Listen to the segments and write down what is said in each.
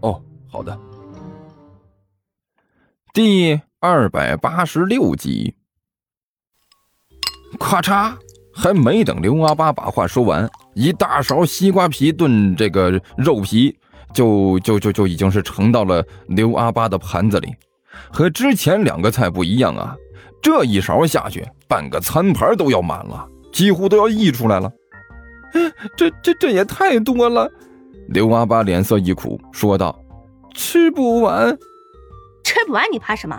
哦，好的。第二百八十六集。咔嚓，还没等刘阿八把话说完，一大勺西瓜皮炖这个肉皮，就就就就已经是盛到了刘阿八的盘子里。和之前两个菜不一样啊，这一勺下去，半个餐盘都要满了，几乎都要溢出来了。这这这也太多了！刘阿八脸色一苦，说道：“吃不完，吃不完你怕什么？”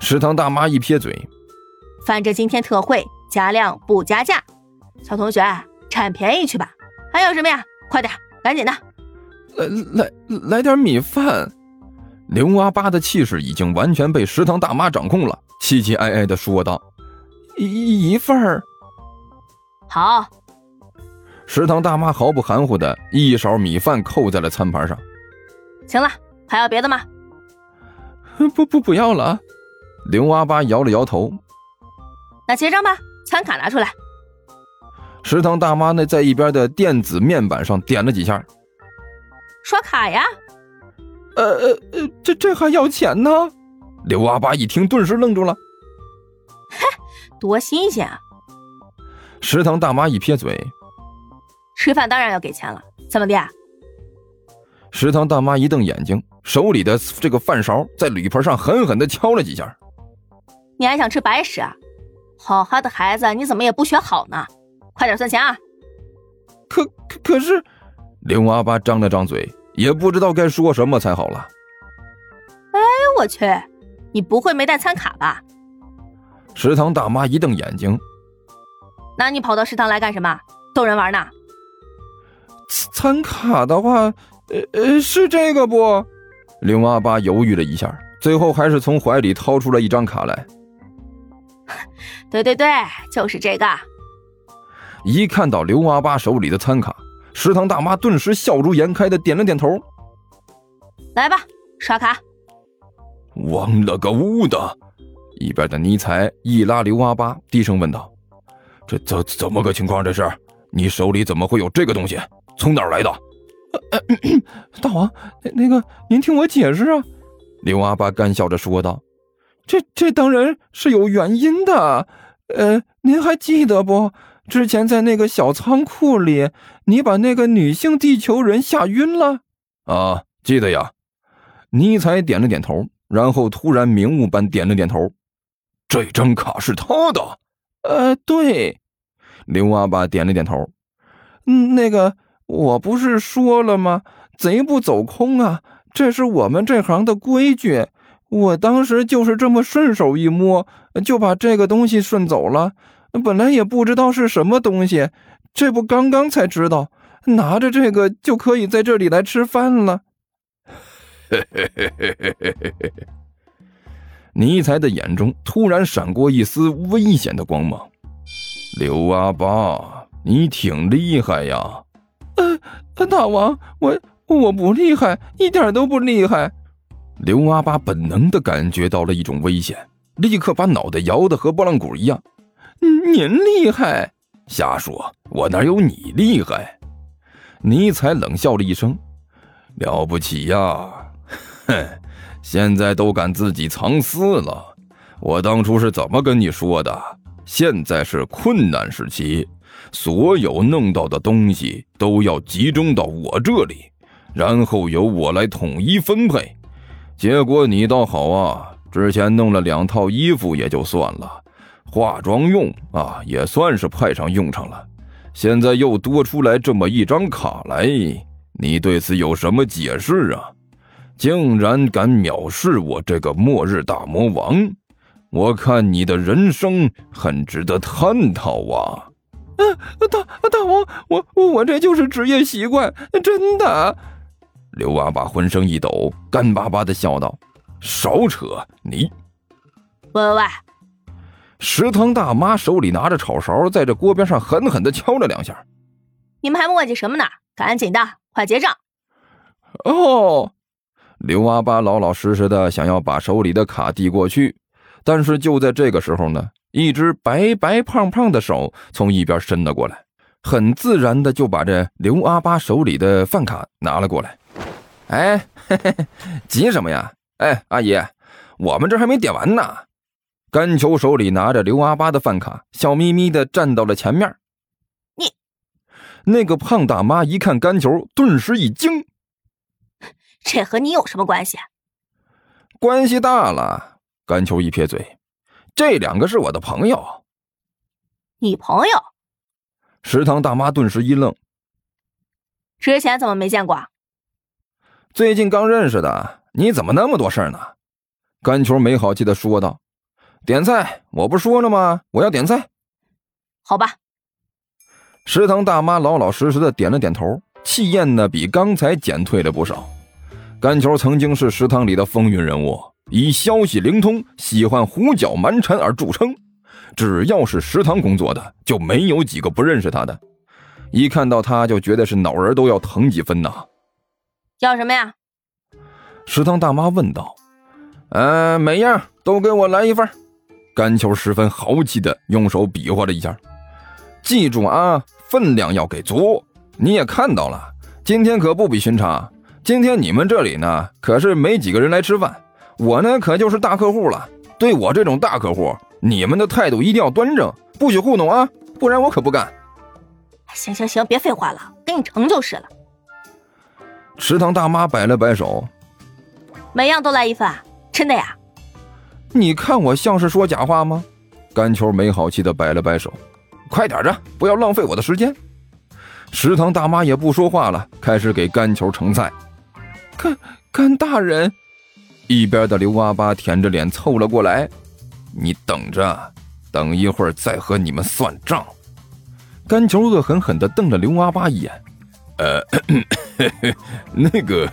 食堂大妈一撇嘴：“反正今天特惠，加量不加价，小同学占便宜去吧。还有什么呀？快点，赶紧的，来来来点米饭。”刘阿八的气势已经完全被食堂大妈掌控了，气气哀哀的说道：“一一份儿，好。”食堂大妈毫不含糊的一勺米饭扣在了餐盘上。行了，还要别的吗？不不不要了。刘阿八摇了摇头。那结账吧，餐卡拿出来。食堂大妈那在一边的电子面板上点了几下。刷卡呀。呃呃呃，这这还要钱呢？刘阿八一听，顿时愣住了。嘿，多新鲜啊！食堂大妈一撇嘴：“吃饭当然要给钱了，怎么的？”食堂大妈一瞪眼睛，手里的这个饭勺在铝盆上狠狠的敲了几下。“你还想吃白食啊？好好的孩子，你怎么也不学好呢？快点算钱啊！”可可可是，刘阿八张了张嘴。也不知道该说什么才好了。哎呦，我去，你不会没带餐卡吧？食堂大妈一瞪眼睛。那你跑到食堂来干什么？逗人玩呢？餐卡的话，呃呃，是这个不？刘阿八犹豫了一下，最后还是从怀里掏出了一张卡来。对对对，就是这个。一看到刘阿八手里的餐卡。食堂大妈顿时笑逐颜开的点了点头。来吧，刷卡。忘了个乌的！一边的尼采一拉刘阿八，低声问道：“这怎怎么个情况？这是你手里怎么会有这个东西？从哪儿来的？”大王，那那个您听我解释啊！刘阿八干笑着说道：“这这当然是有原因的。呃，您还记得不？”之前在那个小仓库里，你把那个女性地球人吓晕了啊！记得呀。尼采点了点头，然后突然明悟般点了点头。这张卡是他的。呃，对。刘阿爸点了点头。嗯，那个我不是说了吗？贼不走空啊，这是我们这行的规矩。我当时就是这么顺手一摸，就把这个东西顺走了。本来也不知道是什么东西，这不刚刚才知道，拿着这个就可以在这里来吃饭了。嘿嘿嘿嘿嘿嘿嘿嘿！尼采的眼中突然闪过一丝危险的光芒。刘阿八，你挺厉害呀！大王，我我不厉害，一点都不厉害。刘阿八本能的感觉到了一种危险，立刻把脑袋摇得和拨浪鼓一样。您厉害？瞎说！我哪有你厉害？尼采冷笑了一声：“了不起呀！哼，现在都敢自己藏私了。我当初是怎么跟你说的？现在是困难时期，所有弄到的东西都要集中到我这里，然后由我来统一分配。结果你倒好啊，之前弄了两套衣服也就算了。”化妆用啊，也算是派上用场了。现在又多出来这么一张卡来，你对此有什么解释啊？竟然敢藐视我这个末日大魔王！我看你的人生很值得探讨啊！嗯，大大王，我我这就是职业习惯，真的。刘阿八浑身一抖，干巴巴的笑道：“少扯！你，喂喂喂！”食堂大妈手里拿着炒勺，在这锅边上狠狠的敲了两下。你们还磨叽什么呢？赶紧的，快结账！哦，刘阿八老老实实的想要把手里的卡递过去，但是就在这个时候呢，一只白白胖胖的手从一边伸了过来，很自然的就把这刘阿八手里的饭卡拿了过来。哎，嘿嘿急什么呀？哎，阿姨，我们这还没点完呢。甘球手里拿着刘阿八的饭卡，笑眯眯的站到了前面。你，那个胖大妈一看甘球，顿时一惊。这和你有什么关系？关系大了。甘球一撇嘴，这两个是我的朋友。你朋友？食堂大妈顿时一愣。之前怎么没见过？最近刚认识的。你怎么那么多事儿呢？甘球没好气的说道。点菜，我不说了吗？我要点菜。好吧。食堂大妈老老实实的点了点头，气焰呢比刚才减退了不少。甘球曾经是食堂里的风云人物，以消息灵通、喜欢胡搅蛮缠而著称。只要是食堂工作的，就没有几个不认识他的。一看到他就觉得是脑仁都要疼几分呐。要什么呀？食堂大妈问道。嗯，每样都给我来一份。甘球十分豪气的用手比划了一下，记住啊，分量要给足。你也看到了，今天可不比寻常。今天你们这里呢，可是没几个人来吃饭，我呢可就是大客户了。对我这种大客户，你们的态度一定要端正，不许糊弄啊，不然我可不干。行行行，别废话了，给你盛就是了。食堂大妈摆了摆手，每样都来一份，真的呀。你看我像是说假话吗？甘球没好气的摆了摆手，快点着，不要浪费我的时间。食堂大妈也不说话了，开始给甘球盛菜。甘甘大人，一边的刘阿八舔着脸凑了过来，你等着，等一会儿再和你们算账。甘球恶狠狠地瞪了刘阿八一眼，呃，那个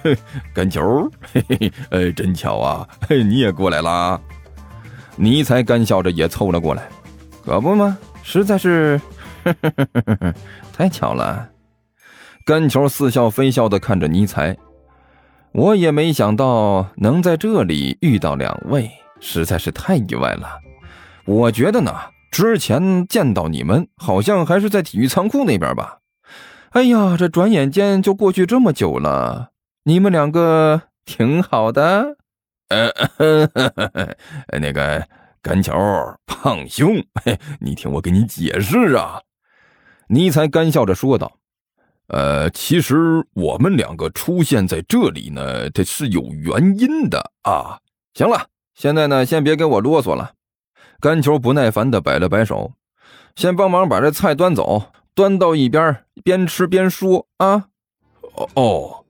甘球，嘿嘿，呃，真巧啊，你也过来啦。尼才干笑着也凑了过来，可不嘛？实在是，太巧了。甘球似笑非笑的看着尼才，我也没想到能在这里遇到两位，实在是太意外了。我觉得呢，之前见到你们好像还是在体育仓库那边吧。哎呀，这转眼间就过去这么久了，你们两个挺好的。呃，那个甘桥胖兄，你听我给你解释啊！尼才干笑着说道：“呃，其实我们两个出现在这里呢，这是有原因的啊。行了，现在呢，先别给我啰嗦了。”甘球不耐烦的摆了摆手：“先帮忙把这菜端走，端到一边，边吃边说啊。”哦哦。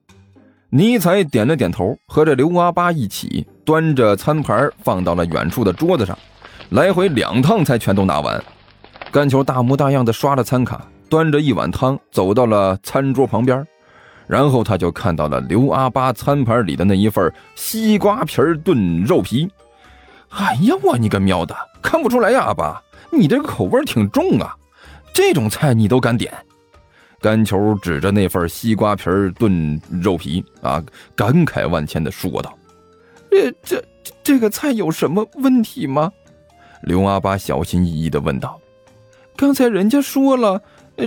尼采点了点头，和着刘阿八一起端着餐盘放到了远处的桌子上，来回两趟才全都拿完。甘球大模大样的刷了餐卡，端着一碗汤走到了餐桌旁边，然后他就看到了刘阿八餐盘里的那一份西瓜皮炖肉皮。哎呀，我你个喵的，看不出来呀，阿八，你这个口味挺重啊，这种菜你都敢点？甘球指着那份西瓜皮炖肉皮啊，感慨万千的说道：“这这这个菜有什么问题吗？”刘阿八小心翼翼的问道：“刚才人家说了，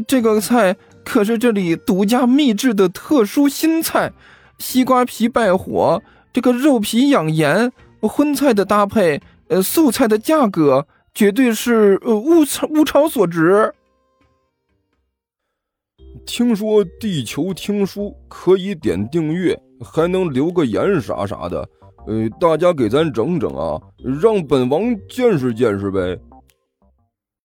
这个菜可是这里独家秘制的特殊新菜，西瓜皮败火，这个肉皮养颜，荤菜的搭配，呃，素菜的价格绝对是呃物超物超所值。”听说地球听书可以点订阅，还能留个言啥啥的，呃，大家给咱整整啊，让本王见识见识呗。